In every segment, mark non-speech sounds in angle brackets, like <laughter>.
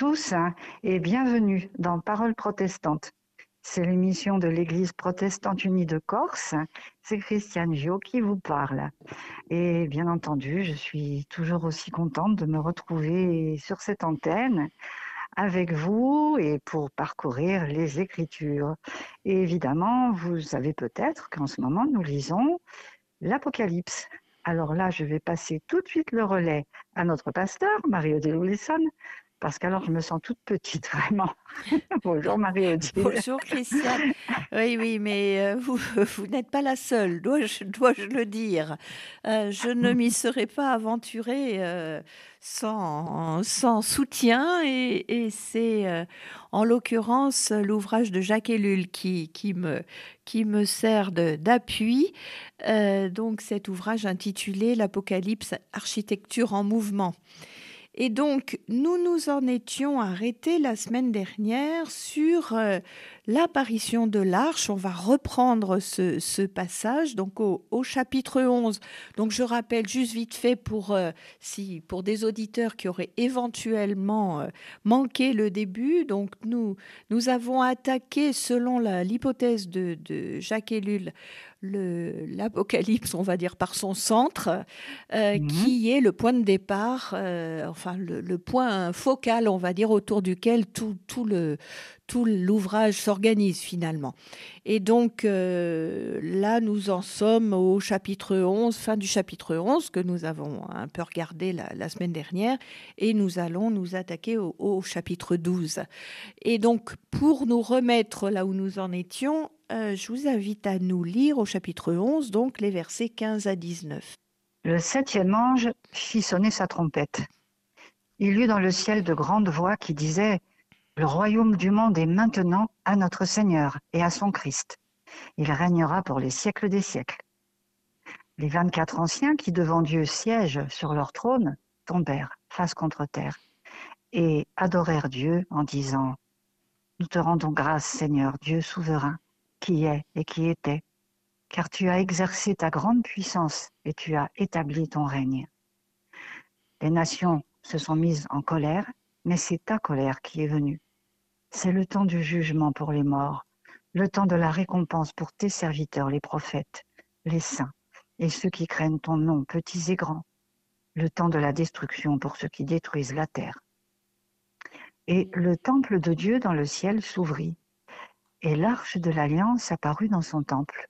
tous hein, et bienvenue dans Parole protestante. C'est l'émission de l'Église protestante unie de Corse. C'est Christiane Gio qui vous parle. Et bien entendu, je suis toujours aussi contente de me retrouver sur cette antenne avec vous et pour parcourir les Écritures. Et évidemment, vous savez peut-être qu'en ce moment, nous lisons l'Apocalypse. Alors là, je vais passer tout de suite le relais à notre pasteur, Marie-Odile Wilson, parce qu'alors je me sens toute petite, <laughs> vraiment. <laughs> Bonjour Marie-Odile. Bonjour Christiane. Oui, oui, mais euh, vous, <laughs> vous n'êtes pas la seule, dois-je dois le dire. Euh, je ne m'y serais pas aventurée euh, sans, sans soutien et, et c'est en l'occurrence l'ouvrage de Jacques Ellul qui, qui, me, qui me sert d'appui. donc cet ouvrage intitulé L'Apocalypse, architecture en mouvement. Et donc, nous nous en étions arrêtés la semaine dernière sur euh, l'apparition de l'arche. On va reprendre ce, passage donc au, chapitre 11. Donc, je rappelle juste vite fait pour, euh, si, pour des auditeurs qui auraient éventuellement euh, manqué le début. Donc, nous, nous avons attaqué, selon l'hypothèse de, de Jacques Ellul, l'Apocalypse, on va dire, par son centre, euh, mhm. qui est le point de départ, enfin le, point focal, on va dire, autour duquel tout, tout le tout l'ouvrage s'organise finalement. Et donc euh, là, nous en sommes au chapitre 11, fin du chapitre 11, que nous avons un peu regardé la, semaine dernière, et nous allons nous attaquer au, chapitre 12. Et donc, pour nous remettre là où nous en étions, euh, je vous invite à nous lire au chapitre 11, donc les versets 15 à 19. Le septième ange fit sonner sa trompette. Il y eut dans le ciel de grandes voix qui disaient Le royaume du monde est maintenant à notre Seigneur et à son Christ. Il régnera pour les siècles des siècles. Les vingt-quatre anciens qui devant Dieu siègent sur leur trône tombèrent face contre terre et adorèrent Dieu en disant Nous te rendons grâce, Seigneur, Dieu souverain qui est et qui était, car tu as exercé ta grande puissance et tu as établi ton règne. Les nations se sont mises en colère, mais c'est ta colère qui est venue. C'est le temps du jugement pour les morts, le temps de la récompense pour tes serviteurs, les prophètes, les saints, et ceux qui craignent ton nom, petits et grands, le temps de la destruction pour ceux qui détruisent la terre. Et le temple de Dieu dans le ciel s'ouvrit, et l'arche de l'alliance apparut dans son temple.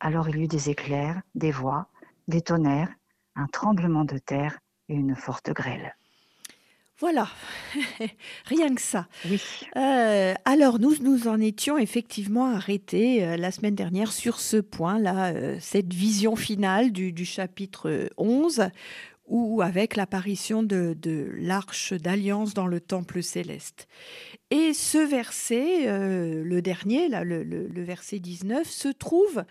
Alors il y eut des éclairs, des voix, des tonnerres, un tremblement de terre et une forte grêle. Voilà, <laughs> rien que ça. Oui. Euh, alors nous nous en étions effectivement arrêtés euh, la semaine dernière sur ce point-là, euh, cette vision finale du, du chapitre 11, ou avec l'apparition de, l'arche d'alliance dans le temple céleste. Et ce verset, euh, le dernier, là, le, verset 19, se trouve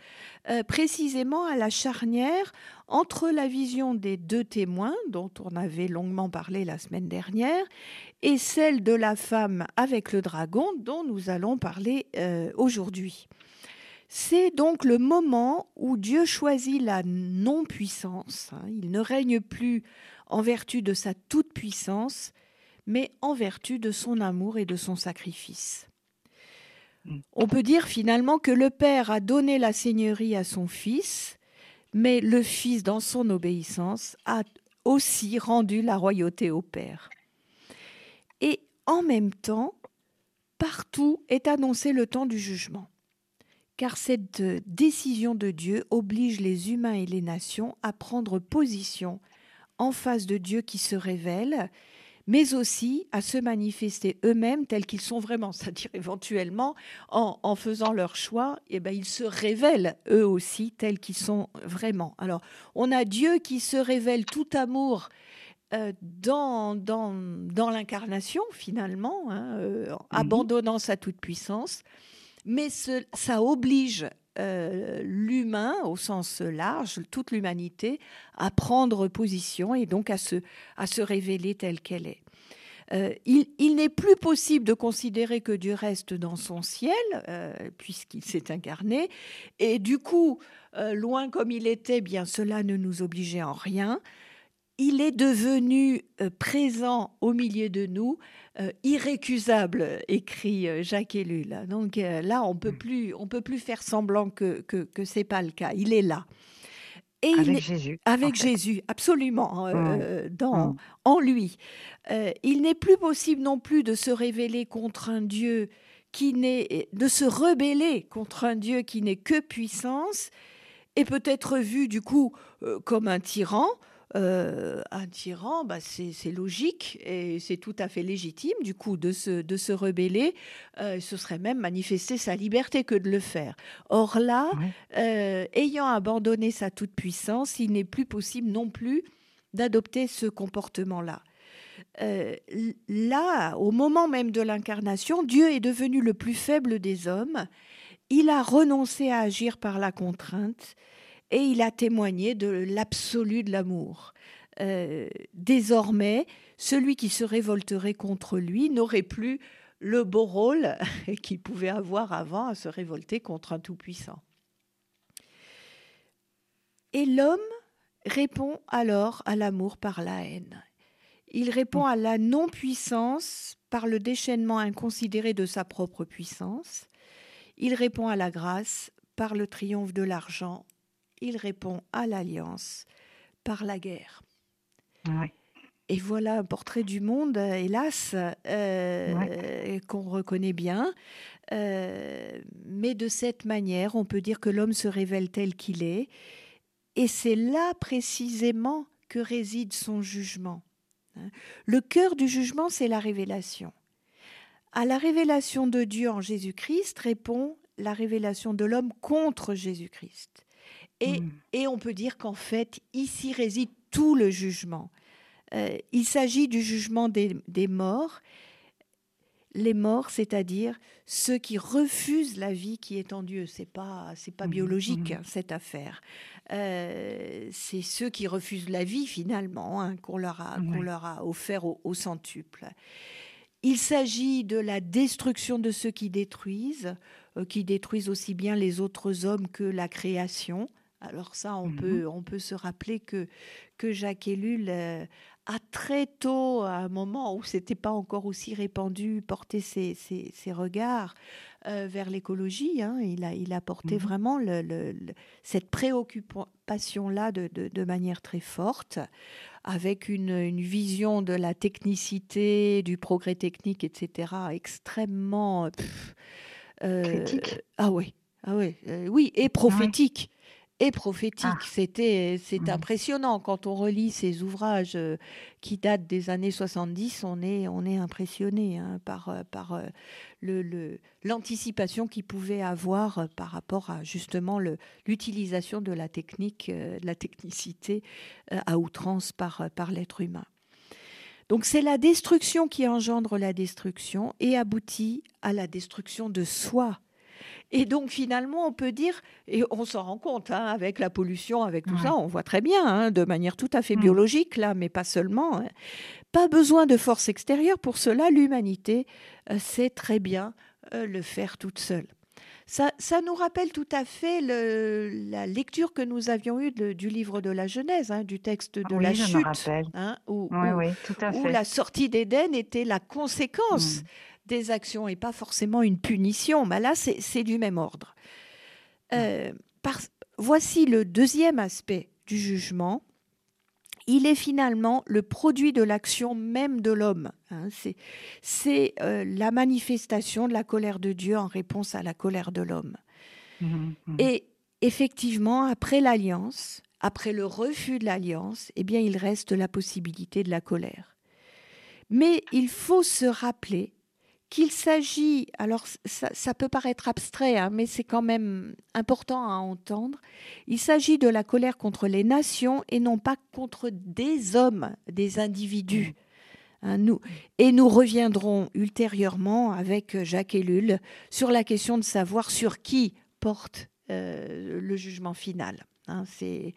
euh, précisément à la charnière entre la vision des deux témoins, dont on avait longuement parlé la semaine dernière, et celle de la femme avec le dragon, dont nous allons parler euh, aujourd'hui. C'est donc le moment où Dieu choisit la non-puissance. Hein. Il ne règne plus en vertu de sa toute-puissance, mais en vertu de son amour et de son sacrifice. Mm. On peut dire finalement que le Père a donné la seigneurie à son Fils, mais le Fils, dans son obéissance, a aussi rendu la royauté au Père. Et en même temps, partout est annoncé le temps du jugement car cette décision de Dieu oblige les humains et les nations à prendre position en face de Dieu qui se révèle, mais aussi à se manifester eux-mêmes tels qu'ils sont vraiment, c'est-à-dire éventuellement en, faisant leur choix, et eh ben, ils se révèlent eux aussi tels qu'ils sont vraiment. Alors, on a Dieu qui se révèle tout amour euh, dans, dans, dans l'incarnation finalement, hein, euh, mhm. abandonnant sa toute-puissance mais ça oblige euh, l'humain, au sens large, toute l'humanité, à prendre position et donc à se, à se révéler telle qu'elle est. Euh, il, n'est plus possible de considérer que Dieu reste dans son ciel, euh, puisqu'il s'est incarné, et du coup, loin comme il était, bien cela ne nous obligeait en rien. Il est devenu euh, présent au milieu de nous, euh, irrécusable, écrit euh, Jacques Ellul. Donc là, on peut mm. plus, on peut plus faire semblant que que, que c'est pas le cas. Il est là. Et avec Jésus. Avec Jésus, absolument, mm. dans, mm. en lui. il n'est plus possible non plus de se révéler contre un Dieu qui n'est, de se rebeller contre un Dieu qui n'est que puissance, et peut être vu du coup comme un tyran, euh, un tyran, bah, c'est logique et c'est tout à fait légitime du coup de se, de se rebeller. Euh, ce serait même manifester sa liberté que de le faire. Or là, euh, ayant abandonné sa toute-puissance, il n'est plus possible non plus d'adopter ce comportement-là. là, au moment même de l'incarnation, Dieu est devenu le plus faible des hommes. Il a renoncé à agir par la contrainte et il a témoigné de l'absolu de l'amour. Euh, désormais, celui qui se révolterait contre lui n'aurait plus le beau rôle <laughs> qu'il pouvait avoir avant à se révolter contre un tout-puissant. Et l'homme répond alors à l'amour par la haine. Il répond à la non-puissance par le déchaînement inconsidéré de sa propre puissance. Il répond à la grâce par le triomphe de l'argent il répond à l'alliance par la guerre. Et voilà un portrait du monde, hélas, euh, qu'on reconnaît bien. Euh, mais de cette manière, on peut dire que l'homme se révèle tel qu'il est. Et c'est là précisément que réside son jugement. Hein. Le cœur du jugement, c'est la révélation. À la révélation de Dieu en Jésus-Christ répond la révélation de l'homme contre Jésus-Christ. Mm. Et, on peut dire qu'en fait, ici réside tout le jugement. Euh, il s'agit du jugement des, morts. Les morts, c'est-à-dire ceux qui refusent la vie qui est en Dieu. C'est pas, c'est pas mm. biologique mm. cette affaire. Euh, c'est ceux qui refusent la vie finalement hein, qu'on leur a, qu'on leur a offert au, centuple. Il s'agit de la destruction de ceux qui détruisent, euh, qui détruisent aussi bien les autres hommes que la création. Alors ça, on, mmh peut, on peut se rappeler que, que Jacques Ellul euh, a très tôt, à un moment où c'était pas encore aussi répandu, porté ses, ses, regards euh, vers l'écologie. Hein. Il, a, il a porté mmh vraiment le, cette préoccupation-là de, de, manière très forte, avec une, une, vision de la technicité, du progrès technique, etc., extrêmement... Euh, ah oui, ah oui, oui, et prophétique et prophétique. Ah. C'était, c'est mmh. impressionnant quand on relit ces ouvrages euh, qui datent des années 70. On est, on est impressionné hein, par, euh, par euh, le, l'anticipation qu'il pouvait avoir par rapport à justement le, l'utilisation de la technique, de la technicité à outrance par, par l'être humain. Donc c'est la destruction qui engendre la destruction et aboutit à la destruction de soi et donc finalement, on peut dire, et on s'en rend compte hein, avec la pollution, avec tout ça, on voit très bien, hein, de manière tout à fait mm. biologique, là, mais pas seulement. Hein. Pas besoin de force extérieure. Pour cela, l'humanité euh, sait très bien euh, le faire toute seule. Ça, ça, nous rappelle tout à fait le, la lecture que nous avions eue du livre de la Genèse, du texte de la chute, où, la sortie d'Éden était la conséquence mm des actions et pas forcément une punition. Mais là, c'est du même ordre. Euh, voici le deuxième aspect du jugement. Il est finalement le produit de l'action même de l'homme. Hein. c'est euh, la manifestation de la colère de Dieu en réponse à la colère de l'homme. Mmh, mmh. Et effectivement, après l'alliance, après le refus de l'alliance, eh bien, il reste la possibilité de la colère. Mais il faut se rappeler qu'il s'agit, alors ça, peut paraître abstrait, hein, mais c'est quand même important à entendre, il s'agit de la colère contre les nations et non pas contre des hommes, des individus. Hein, et nous reviendrons ultérieurement avec Jacques Ellul sur la question de savoir sur qui porte euh, le jugement final. Hein, c'est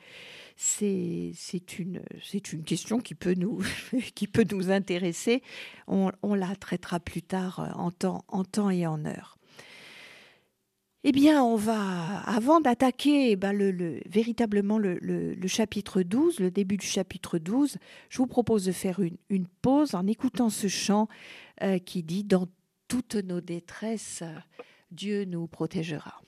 une, question qui peut nous, <laughs> intéresser. On, la traitera plus tard euh, en temps, et en heure. Eh bien, on va, avant d'attaquer eh ben, le, véritablement le, chapitre 12, le début du chapitre 12, je vous propose de faire une, pause en écoutant ce chant euh, qui dit Dans toutes nos détresses, Dieu nous protégera.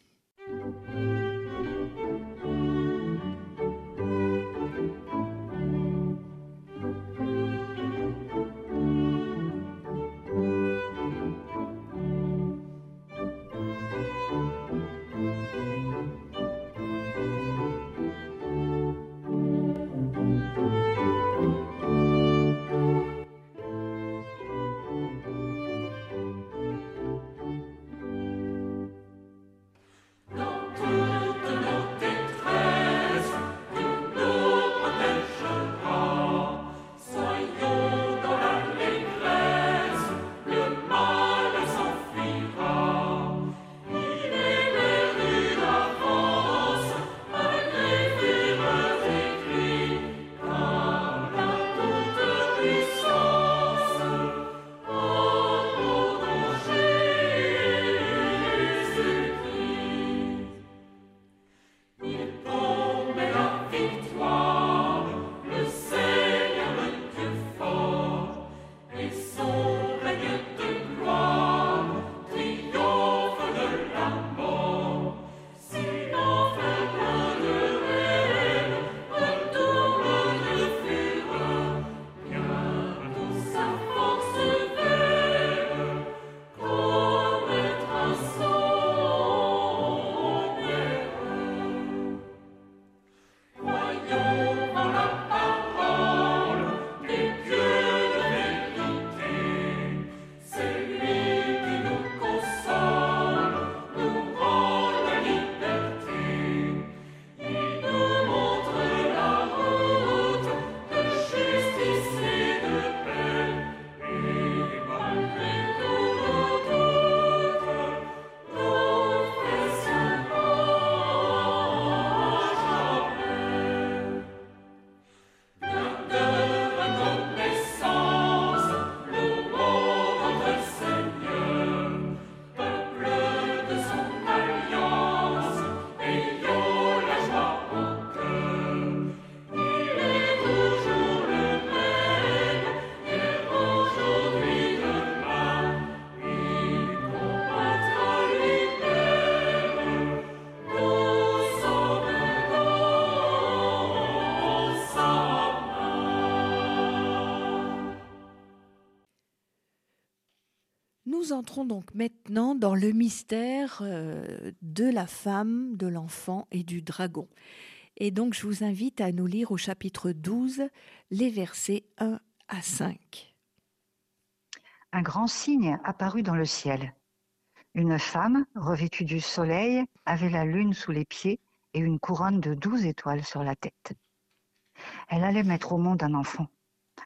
Entrons donc maintenant dans le mystère euh, de la femme, de l'enfant et du dragon. Et donc je vous invite à nous lire au chapitre 12 les versets 1 à 5. Un grand signe apparut dans le ciel. Une femme, revêtue du soleil, avait la lune sous les pieds et une couronne de douze étoiles sur la tête. Elle allait mettre au monde un enfant,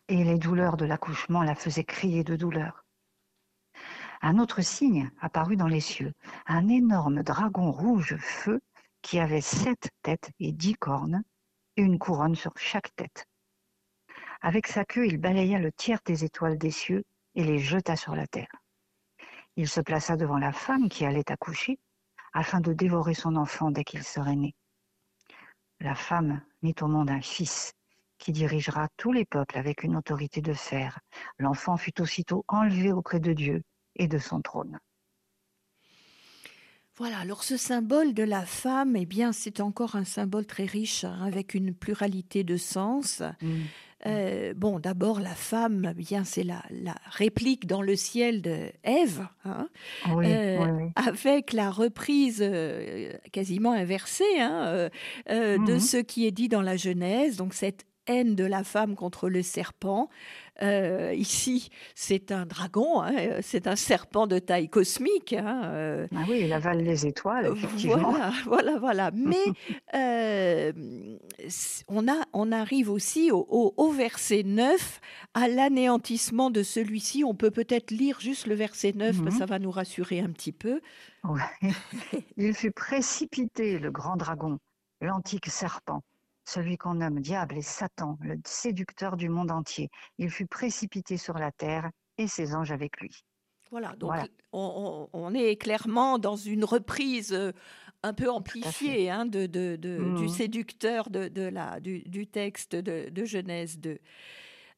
et les douleurs de l'accouchement la faisaient crier de douleur. Un autre signe apparut dans les cieux, un énorme dragon rouge feu qui avait sept têtes et dix cornes, et une couronne sur chaque tête. Avec sa queue, il balaya le tiers des étoiles des cieux et les jeta sur la terre. Il se plaça devant la femme qui allait accoucher, afin de dévorer son enfant dès qu'il serait né. La femme mit au monde un fils qui dirigera tous les peuples avec une autorité de fer. L'enfant fut aussitôt enlevé auprès de Dieu et de son trône. Voilà, alors ce symbole de la femme, eh bien, c'est encore un symbole très riche, hein, avec une pluralité de sens. Mm. Euh, bon, d'abord, la femme, eh bien, c'est la, réplique dans le ciel de Ève, hein, euh, avec la reprise euh, quasiment inversée hein, de mm-hmm. ce qui est dit dans la Genèse. Donc, cette haine de la femme contre le serpent. Euh, ici, c'est un dragon, hein, c'est un serpent de taille cosmique. Hein, euh. ah oui, il avale les étoiles, effectivement. Voilà, <laughs> voilà, voilà. Mais <laughs> euh, on, a, on arrive aussi au, verset 9, à l'anéantissement de celui-ci. On peut peut-être lire juste le verset 9, mhm. ça va nous rassurer un petit peu. <laughs> Il fut précipité, le grand dragon, l'antique serpent celui qu'on nomme diable et Satan, le séducteur du monde entier. Il fut précipité sur la terre et ses anges avec lui. Voilà, donc On, est clairement dans une reprise euh, un peu amplifiée hein, de, du mmh. séducteur de, la, du, texte de, Genèse 2.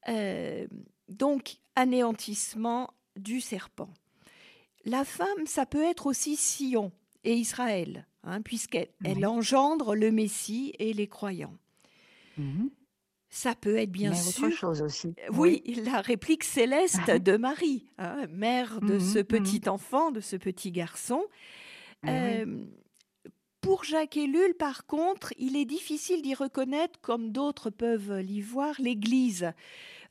Euh, donc, anéantissement du serpent. La femme, ça peut être aussi Sion et Israël, hein, puisqu'elle engendre le Messie et les croyants. Mmh. Ça peut être bien sûr. autre chose aussi. Euh, oui, la réplique céleste <laughs> de Marie, hein, mère de mmh ce mmh petit enfant, de ce petit garçon. Pour Jacques Ellul, par contre, il est difficile d'y reconnaître, comme d'autres peuvent l'y voir, l'Église.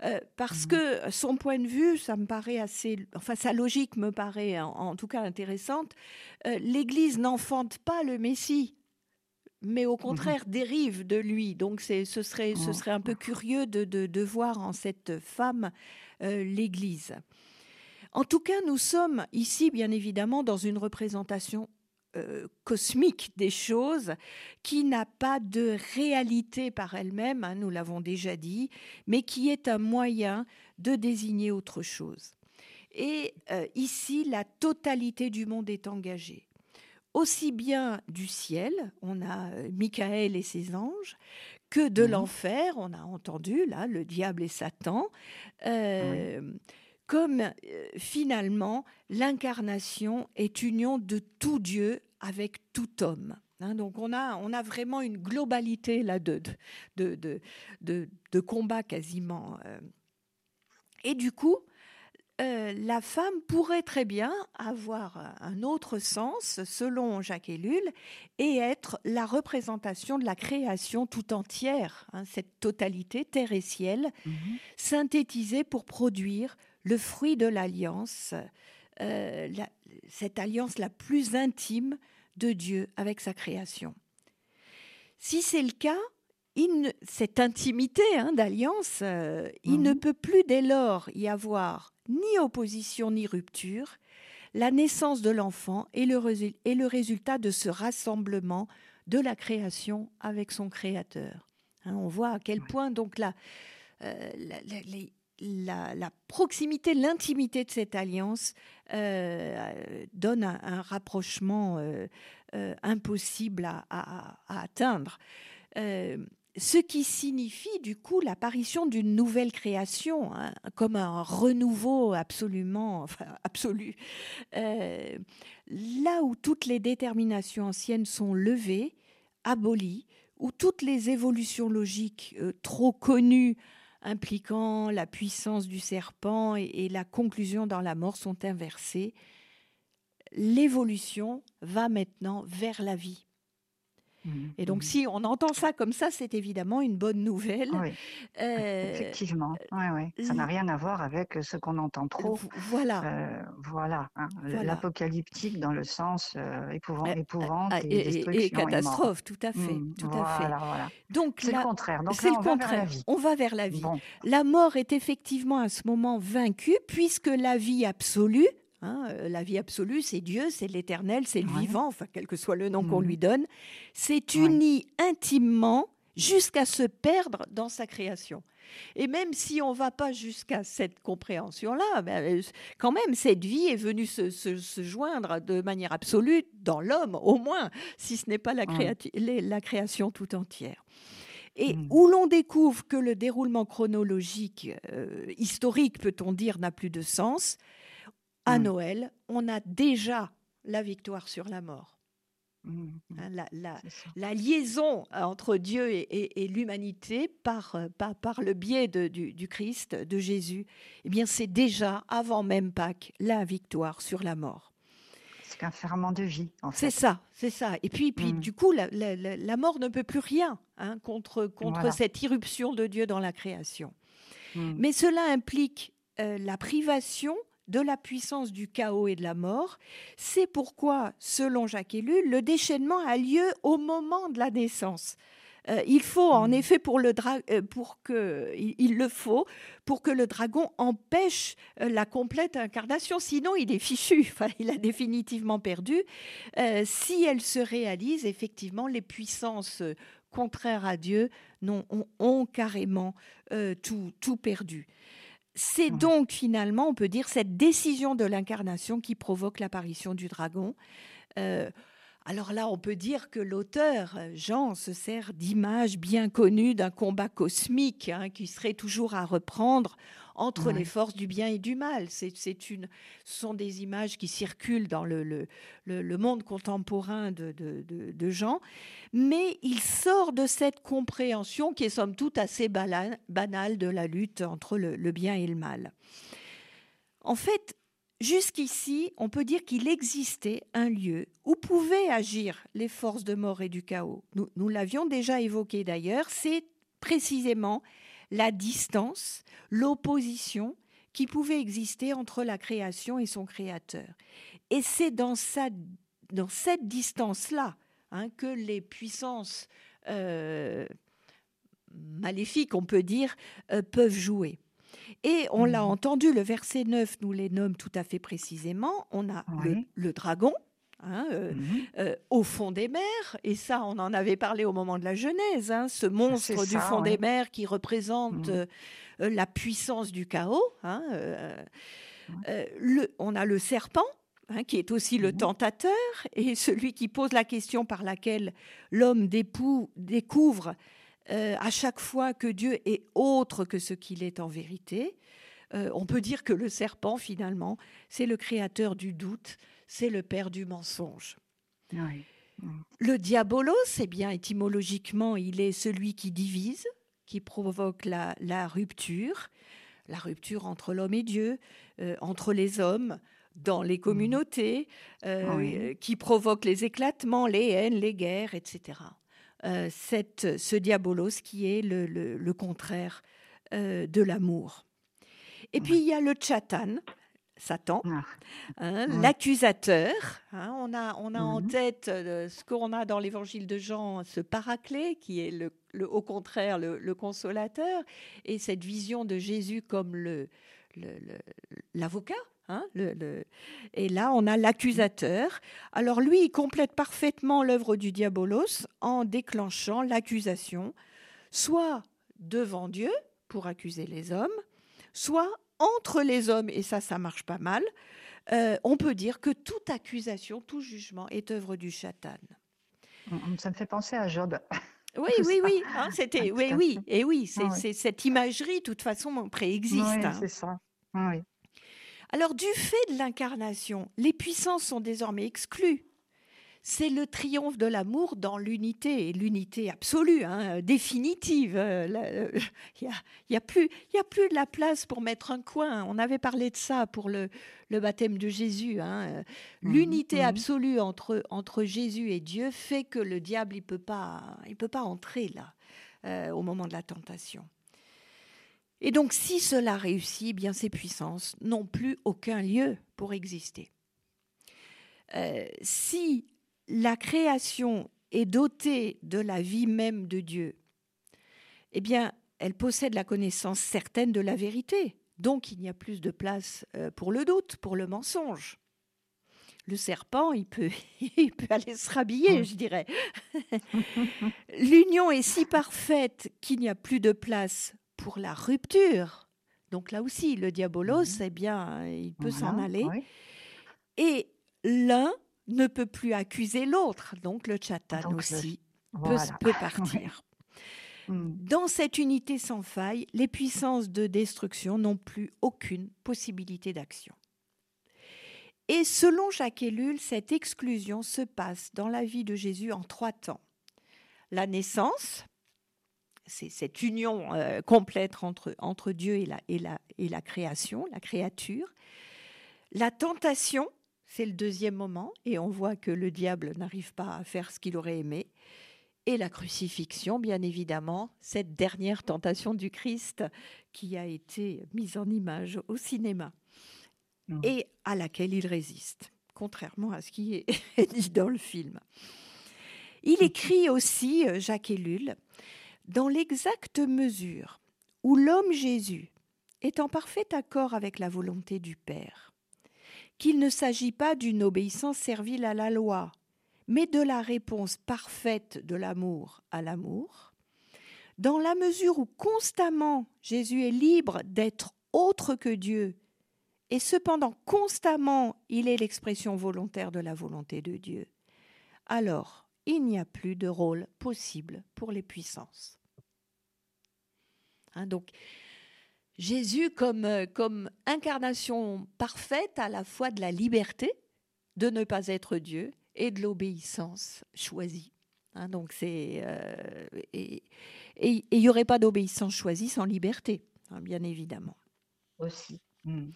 Euh, parce que son point de vue, ça me paraît assez, enfin sa logique me paraît en, tout cas intéressante. Euh, L'Église n'enfante pas le Messie mais au mmh contraire dérive de lui. Donc ce serait, ce serait un peu curieux de, de, voir en cette femme euh, l'Église. En tout cas, nous sommes ici, bien évidemment, dans une représentation euh, cosmique des choses qui n'a pas de réalité par elle-même, hein, nous l'avons déjà dit, mais qui est un moyen de désigner autre chose. Et euh, ici, la totalité du monde est engagée. Aussi bien du ciel, on a euh, Michael et ses anges, que de mmh. l'enfer, on a entendu là le diable et Satan, euh, comme euh, finalement l'incarnation est union de tout Dieu avec tout homme. Hein. donc on a, on a vraiment une globalité là de, de, de, de, combat quasiment. Et du coup, euh, la femme pourrait très bien avoir un autre sens, selon Jacques Ellul, et être la représentation de la création tout entière, hein, cette totalité terre et ciel, mhm. synthétisée pour produire le fruit de l'alliance, euh, cette alliance la plus intime de Dieu avec sa création. Si c'est le cas, cette intimité hein, d'alliance, euh, il ne mhm. peut plus dès lors y avoir ni opposition ni rupture. La naissance de l'enfant est le, résultat de ce rassemblement de la création avec son créateur. Hein, on voit à quel point donc la, euh, la, proximité, l'intimité de cette alliance euh, donne un, rapprochement impossible à atteindre ce qui signifie du coup l'apparition d'une nouvelle création, hein, comme un renouveau absolument enfin, absolu. Euh, là où toutes les déterminations anciennes sont levées, abolies, où toutes les évolutions logiques euh, trop connues impliquant la puissance du serpent et la conclusion dans la mort sont inversées, l'évolution va maintenant vers la vie. Mmh, et donc, mmh. si on entend ça comme ça, c'est évidemment une bonne nouvelle. Oui, euh, effectivement. Ouais, ouais. Ça n'a rien à voir avec ce qu'on entend trop. Voilà. Euh, voilà. Hein. L'apocalyptique dans le sens euh, épouvant, euh, épouvante et, et, catastrophe, tout à fait. Mmh, tout à fait. Voilà. Donc, c'est le contraire. C'est le contraire. On va vers la vie. La mort est effectivement à ce moment vaincue, puisque la vie absolue, Hein, euh, la vie absolue, c'est Dieu, c'est l'éternel, c'est le vivant, enfin, quel que soit le nom qu'on mmh. lui donne. C'est uni intimement jusqu'à se perdre dans sa création. Et même si on ne va pas jusqu'à cette compréhension-là, ben, euh, quand même, cette vie est venue se, joindre de manière absolue dans l'homme, au moins, si ce n'est pas la, création tout entière. Et mmh. où l'on découvre que le déroulement chronologique, euh, historique, peut-on dire, n'a plus de sens, à mmh. Noël, on a déjà la victoire sur la mort. Mmh, mmh. Hein, la, liaison entre Dieu et, l'humanité par, euh, par, par, le biais du, Christ, de Jésus, eh bien c'est déjà, avant même Pâques, la victoire sur la mort. C'est qu'un ferment de vie. C'est ça, c'est ça. Et puis, puis du coup, la, mort ne peut plus rien hein, contre, contre cette irruption de Dieu dans la création. Mais cela implique euh, la privation de la puissance du chaos et de la mort. C'est pourquoi, selon Jacques Ellul, le déchaînement a lieu au moment de la naissance. Euh, il faut en mmh. effet pour le euh, pour que il, le faut pour que le dragon empêche euh, la complète incarnation. Sinon, il est fichu. <laughs> Enfin, il a définitivement perdu. si elle se réalise, effectivement, les puissances contraires à Dieu ont, ont, carrément tout, tout perdu. C'est donc finalement, on peut dire, cette décision de l'incarnation qui provoque l'apparition du dragon. Euh, alors là, on peut dire que l'auteur, Jean, se sert d'images bien connues d'un combat cosmique hein, qui serait toujours à reprendre entre les forces du bien et du mal. C'est une, ce sont des images qui circulent dans le, le, monde contemporain de, de, Jean, mais il sort de cette compréhension qui est somme toute assez banale de la lutte entre le bien et le mal. En fait, Jusqu'ici, on peut dire qu'il existait un lieu où pouvaient agir les forces de mort et du chaos. Nous, l'avions déjà évoqué d'ailleurs, c'est précisément la distance, l'opposition qui pouvait exister entre la création et son créateur. Et c'est dans, cette distance-là hein, que les puissances euh, maléfiques, on peut dire, euh, peuvent jouer. Et on l'a mhm. entendu, le verset 9 nous les nomme tout à fait précisément. On a le, dragon, Hein, euh, mhm. euh, au fond des mers. Et ça, on en avait parlé au moment de la Genèse, hein, ce monstre du fond des mers qui représente mhm. euh, la puissance du chaos. Hein, le, on a le serpent. qui est aussi le tentateur et <laughs> celui qui pose la question par laquelle l'homme découvre euh, à chaque fois que Dieu est autre que ce qu'il est en vérité, euh, on peut dire que le serpent, finalement, c'est le créateur du doute, c'est le père du mensonge. Le diabolos, c'est bien étymologiquement, il est celui qui divise, qui provoque la, rupture, la rupture entre l'homme et Dieu, euh, entre les hommes, dans les communautés, qui provoque les éclatements, les haines, les guerres, etc. Euh, cette, ce diabolos qui est le, contraire euh, de l'amour. Et puis il y a le chatan, Satan, ah. hein, l'accusateur. Hein, on a, on a en mhm. tête euh, ce qu'on a dans l'évangile de Jean, ce paraclet qui est le, au contraire le, consolateur, et cette vision de Jésus comme l'avocat. Hein, Et là, on a l'accusateur. Alors lui, il complète parfaitement l'œuvre du diabolos en déclenchant l'accusation, soit devant Dieu pour accuser les hommes, soit entre les hommes, et ça, ça marche pas mal. Euh, on peut dire que toute accusation, tout jugement est œuvre du chatan. Ça me fait penser à Job. Oui, oui, oui. Hein, c'était, oui, oui, et oui, c'est, cette imagerie, de toute façon, préexiste. Oui, hein. c'est ça. Oui. Alors du fait de l'incarnation, les puissances sont désormais exclues. C'est le triomphe de l'amour dans l'unité, l'unité absolue, hein, définitive. Il euh, n'y euh, a, plus, a plus de la place pour mettre un coin. On avait parlé de ça pour le, baptême de Jésus. Hein. Mmh, l'unité mmh. absolue entre, entre Jésus et Dieu fait que le diable ne peut, pas, peut pas entrer là, euh, au moment de la tentation. Et donc, si cela réussit, eh bien ces puissances n'ont plus aucun lieu pour exister. Euh, si la création est dotée de la vie même de Dieu, eh bien, elle possède la connaissance certaine de la vérité. Donc, il n'y a plus de place euh, pour le doute, pour le mensonge. Le serpent, il peut, <laughs> il peut aller se rhabiller, mmh. je dirais. <laughs> L'union est si parfaite qu'il n'y a plus de place pour la rupture. Donc là aussi, le diabolos, mhm. eh bien, il peut s'en aller. Et l'un ne peut plus accuser l'autre. Donc le chatan aussi peut, partir. <laughs> Hmm. Dans cette unité sans faille, les puissances de destruction n'ont plus aucune possibilité d'action. Et selon Jacques Ellul, cette exclusion se passe dans la vie de Jésus en trois temps. La naissance, c'est cette union euh, complète entre, entre Dieu et la, et, la, et la création, la créature. La tentation, c'est le deuxième moment, et on voit que le diable n'arrive pas à faire ce qu'il aurait aimé. Et la crucifixion, bien évidemment, cette dernière tentation du Christ qui a été mise en image au cinéma mmh. et à laquelle il résiste, contrairement à ce qui est <laughs> dit dans le film. Il mmh. écrit aussi, euh, Jacques Ellul, dans l'exacte mesure où l'homme Jésus est en parfait accord avec la volonté du Père, qu'il ne s'agit pas d'une obéissance servile à la loi, mais de la réponse parfaite de l'amour à l'amour, dans la mesure où constamment Jésus est libre d'être autre que Dieu, et cependant constamment il est l'expression volontaire de la volonté de Dieu, alors il n'y a plus de rôle possible pour les puissances. Hein, donc, Jésus comme, euh, comme incarnation parfaite à la fois de la liberté de ne pas être Dieu et de l'obéissance choisie. Hein, donc c'est euh, et il n'y aurait pas d'obéissance choisie sans liberté, hein, bien évidemment. Aussi. Hmm.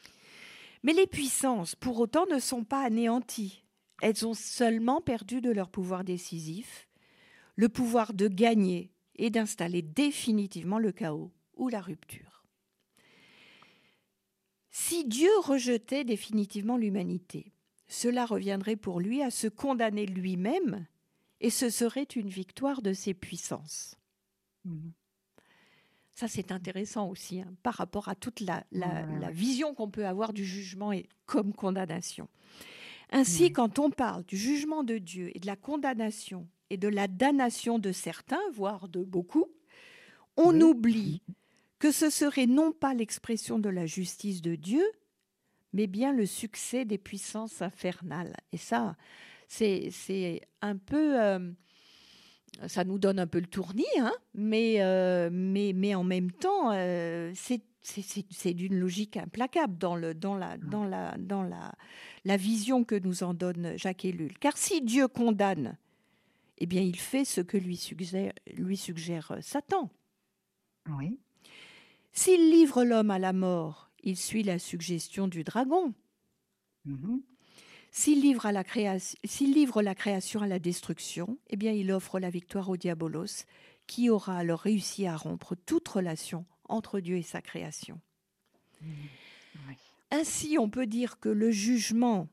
Mais les puissances, pour autant, ne sont pas anéanties. Elles ont seulement perdu de leur pouvoir décisif, le pouvoir de gagner et d'installer définitivement le chaos ou la rupture. Si Dieu rejetait définitivement l'humanité, cela reviendrait pour lui à se condamner lui-même et ce serait une victoire de ses puissances. Mhm. Ça, c'est intéressant aussi hein, par rapport à toute la, vision qu'on peut avoir du jugement et comme condamnation. Ainsi, quand on parle du jugement de Dieu et de la condamnation et de la damnation de certains, voire de beaucoup, on oublie que ce serait non pas l'expression de la justice de Dieu, mais bien le succès des puissances infernales. Et ça, c'est un peu... Euh, ça nous donne un peu le tournis, hein, mais, euh, mais, mais en même temps, euh, c'est d'une logique implacable dans, le, dans, la, dans, la, dans la, la vision que nous en donne Jacques Ellul. Car si Dieu condamne, eh bien, il fait ce que lui suggère, lui suggère Satan. Oui. S'il livre l'homme à la mort, il suit la suggestion du dragon. Mm-hmm. S'il livre, la livre la création à la destruction, eh bien il offre la victoire au diabolos, qui aura alors réussi à rompre toute relation entre Dieu et sa création. Mmh. Ainsi, on peut dire que le jugement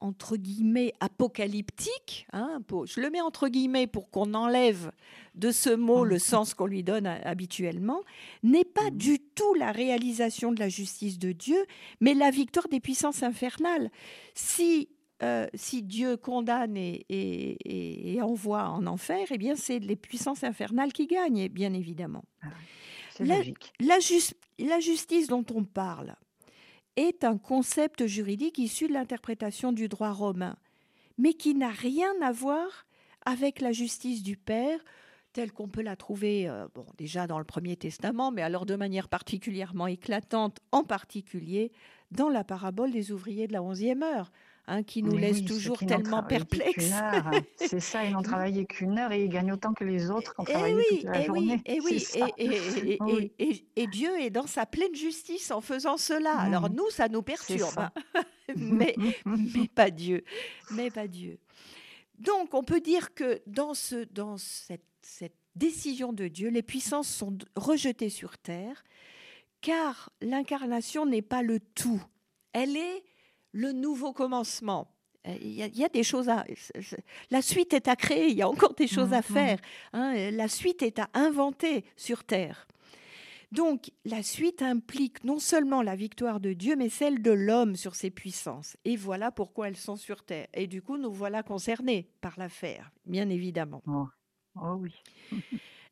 entre guillemets apocalyptique, hein, je le mets entre guillemets pour qu'on enlève de ce mot le mmh. sens qu'on lui donne habituellement, n'est pas mmh. du tout la réalisation de la justice de Dieu, mais la victoire des puissances infernales. Si euh, si Dieu condamne et, envoie en enfer, eh bien c'est les puissances infernales qui gagnent, bien évidemment. Ah, la, la, justice dont on parle est un concept juridique issu de l'interprétation du droit romain, mais qui n'a rien à voir avec la justice du Père telle qu'on peut la trouver euh, bon, déjà dans le Premier Testament, mais alors de manière particulièrement éclatante, en particulier dans la parabole des ouvriers de la onzième heure. Hein, qui nous laisse toujours tellement perplexes. C'est ça, ils <laughs> n'ont travaillé qu'une heure et ils gagnent autant que les autres qui ont travaillé oui, toute la et journée. Oui, et, oui, et, Dieu est dans sa pleine justice en faisant cela. Mmh. Alors nous, ça nous perturbe, hein. <laughs> mais, <laughs> mais pas Dieu, mais pas Dieu. Donc on peut dire que dans, ce, dans cette, cette décision de Dieu, les puissances sont rejetées sur terre, car l'incarnation n'est pas le tout. Elle est le nouveau commencement. Euh, il y, a, des choses à. La suite est à créer, il y a encore des choses à mhm. faire. Hein. la suite est à inventer sur Terre. Donc, la suite implique non seulement la victoire de Dieu, mais celle de l'homme sur ses puissances. Et voilà pourquoi elles sont sur Terre. Et du coup, nous voilà concernés par l'affaire, bien évidemment. Oh, oh oui. <laughs>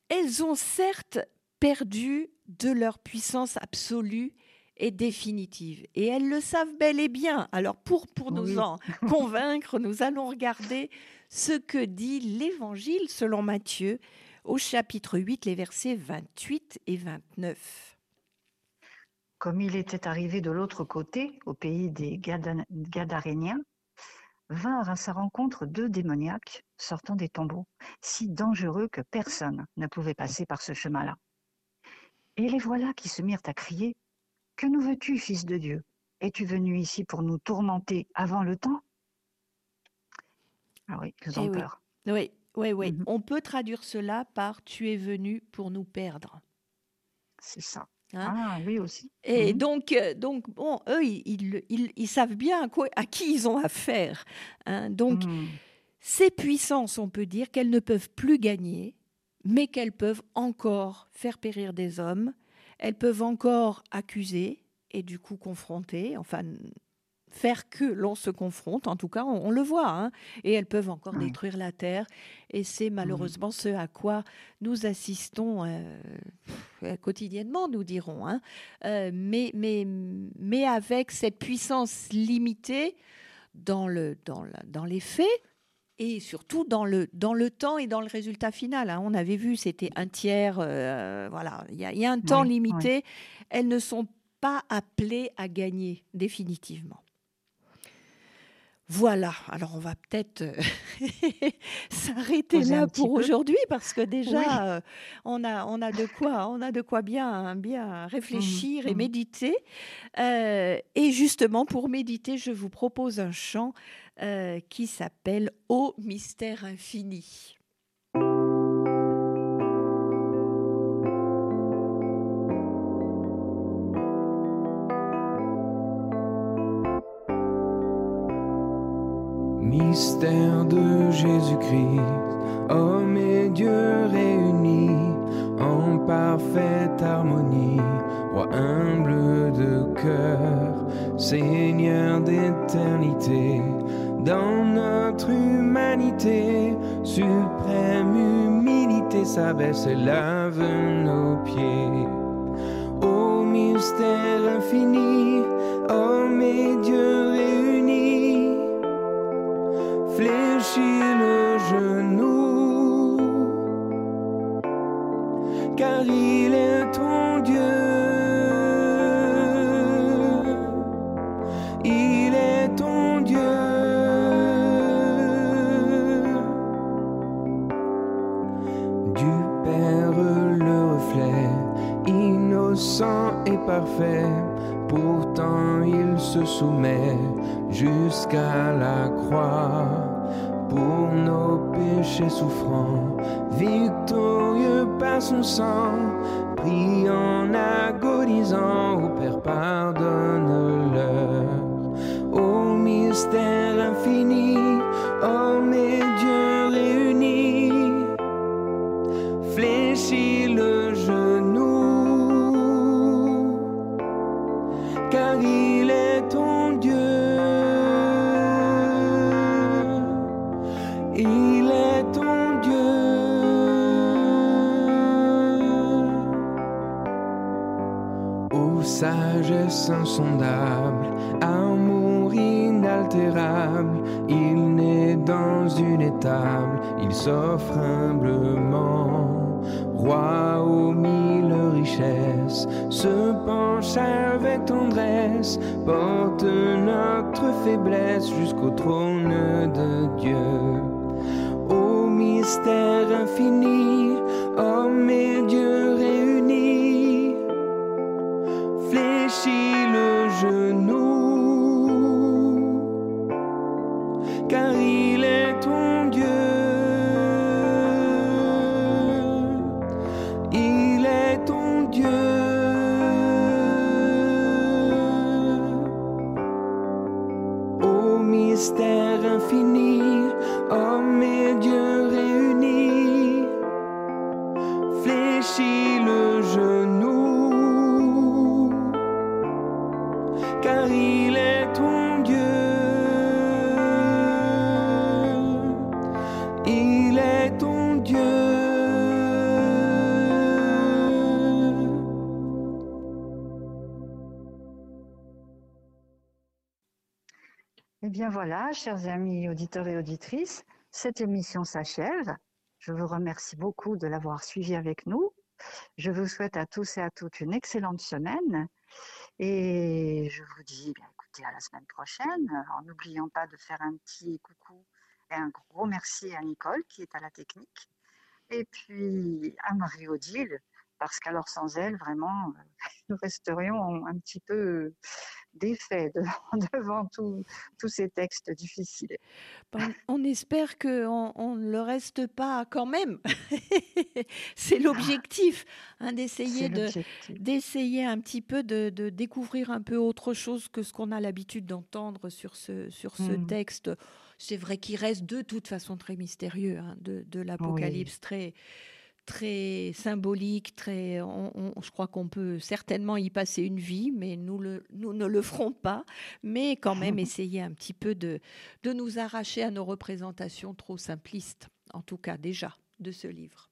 elles ont certes perdu de leur puissance absolue est définitive. Et elles le savent bel et bien. Alors pour, pour nous en <laughs> convaincre, nous allons regarder ce que dit l'Évangile selon Matthieu au chapitre 8, les versets 28 et 29. Comme il était arrivé de l'autre côté, au pays des Gadaréniens, vinrent à sa rencontre deux démoniaques sortant des tombeaux, si dangereux que personne ne pouvait passer par ce chemin-là. Et les voilà qui se mirent à crier que nous veux-tu, Fils de Dieu? Es-tu venu ici pour nous tourmenter avant le temps? Ah oui, ils ont eh peur. Oui, oui, oui. Mhm. On peut traduire cela par Tu es venu pour nous perdre. C'est ça. Hein? Ah oui aussi. Et mhm. donc, euh, donc, bon, eux, ils, ils, savent bien à, quoi, à, qui ils ont affaire. Hein. Donc, mhm. ces puissances, on peut dire qu'elles ne peuvent plus gagner, mais qu'elles peuvent encore faire périr des hommes elles peuvent encore accuser et du coup confronter, enfin faire que l'on se confronte. En tout cas, on, le voit. Hein. et elles peuvent encore détruire la Terre. Et c'est malheureusement ce à quoi nous assistons euh, quotidiennement, nous dirons. Hein. Euh, mais, mais, mais avec cette puissance limitée dans, le, dans, dans les faits et surtout dans le, dans le temps et dans le résultat final. Hein. On avait vu, c'était un tiers, euh, voilà, il y, a un temps limité. Elles ne sont pas appelées à gagner définitivement. Voilà, alors on va peut-être euh, <laughs> s'arrêter là pour aujourd'hui parce que déjà euh, on, a, on, a de quoi, on a de quoi bien, bien réfléchir mmh, et mmh. méditer. et justement, pour méditer, je vous propose un chant euh, qui s'appelle Au mystère infini. Mystère de Jésus-Christ, homme et Dieu réunis en parfaite harmonie, roi humble de cœur, Seigneur d'éternité dans notre humanité, suprême humilité s'abaisse et lave nos pieds. Ô mystère infini, homme et Dieu soumet jusqu'à la croix. Pour nos péchés souffrants, victorieux par son sang, priant, agonisant, au Père pardonne-leur, insondable, amour inaltérable, il naît dans une étable, il s'offre humblement roi aux mille richesses, se penche avec tendresse, porte notre faiblesse jusqu'au trône de Dieu. Au mystère infini, homme et Dieu voilà, chers amis auditeurs et auditrices, cette émission s'achève. Je vous remercie beaucoup de l'avoir suivi avec nous. Je vous souhaite à tous et à toutes une excellente semaine. Et je vous dis, écoutez, à la semaine prochaine, en n'oubliant pas de faire un petit coucou et un gros merci à Nicole qui est à la technique. Et puis à Marie-Odile, parce qu'alors sans elle, vraiment, <laughs> nous resterions un petit peu d'effet <laughs> devant, tous ces textes difficiles. Ben, on espère qu'on ne le reste pas quand même. <laughs> C'est l'objectif, hein, d'essayer d'essayer un petit peu de, découvrir un peu autre chose que ce qu'on a l'habitude d'entendre sur ce, sur ce mmh. texte. C'est vrai qu'il reste de toute façon très mystérieux, hein, de, l'Apocalypse, très très symbolique, très. je crois qu'on peut certainement y passer une vie, mais nous, le, nous ne le ferons pas. Mais quand même <laughs> essayer un petit peu de, de nous arracher à nos représentations trop simplistes, en tout cas déjà, de ce livre.